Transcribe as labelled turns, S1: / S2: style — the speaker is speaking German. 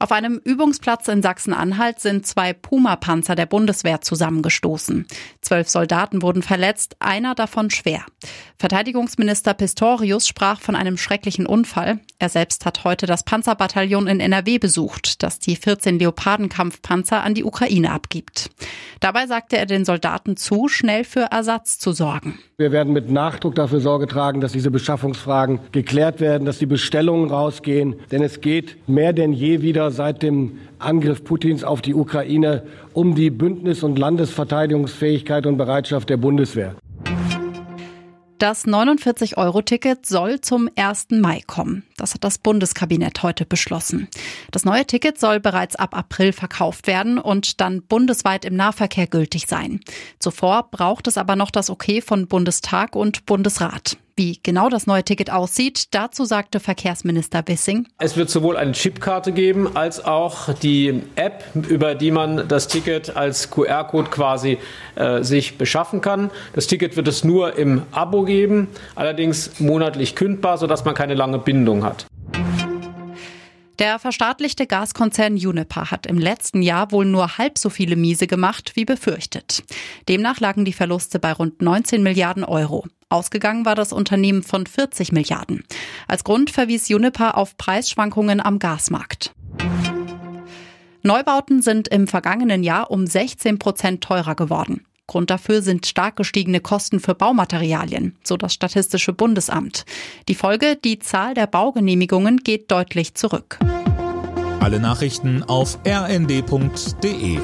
S1: Auf einem Übungsplatz in Sachsen-Anhalt sind zwei Puma-Panzer der Bundeswehr zusammengestoßen. Zwölf Soldaten wurden verletzt, einer davon schwer. Verteidigungsminister Pistorius sprach von einem schrecklichen Unfall. Er selbst hat heute das Panzerbataillon in NRW besucht, das die 14 Leopardenkampfpanzer an die Ukraine abgibt. Dabei sagte er den Soldaten zu, schnell für Ersatz zu sorgen.
S2: Wir werden mit Nachdruck dafür Sorge tragen, dass diese Beschaffungsfragen geklärt werden, dass die Bestellungen rausgehen, denn es geht mehr denn je wieder seit dem Angriff Putins auf die Ukraine um die Bündnis- und Landesverteidigungsfähigkeit und Bereitschaft der Bundeswehr.
S1: Das 49-Euro-Ticket soll zum 1. Mai kommen. Das hat das Bundeskabinett heute beschlossen. Das neue Ticket soll bereits ab April verkauft werden und dann bundesweit im Nahverkehr gültig sein. Zuvor braucht es aber noch das Okay von Bundestag und Bundesrat. Wie genau das neue Ticket aussieht, dazu sagte Verkehrsminister Wissing.
S3: Es wird sowohl eine Chipkarte geben als auch die App, über die man das Ticket als QR-Code quasi äh, sich beschaffen kann. Das Ticket wird es nur im Abo geben, allerdings monatlich kündbar, sodass man keine lange Bindung hat.
S1: Der verstaatlichte Gaskonzern Uniper hat im letzten Jahr wohl nur halb so viele Miese gemacht wie befürchtet. Demnach lagen die Verluste bei rund 19 Milliarden Euro. Ausgegangen war das Unternehmen von 40 Milliarden. Als Grund verwies Uniper auf Preisschwankungen am Gasmarkt. Neubauten sind im vergangenen Jahr um 16 Prozent teurer geworden. Grund dafür sind stark gestiegene Kosten für Baumaterialien, so das Statistische Bundesamt. Die Folge, die Zahl der Baugenehmigungen geht deutlich zurück.
S4: Alle Nachrichten auf rnd.de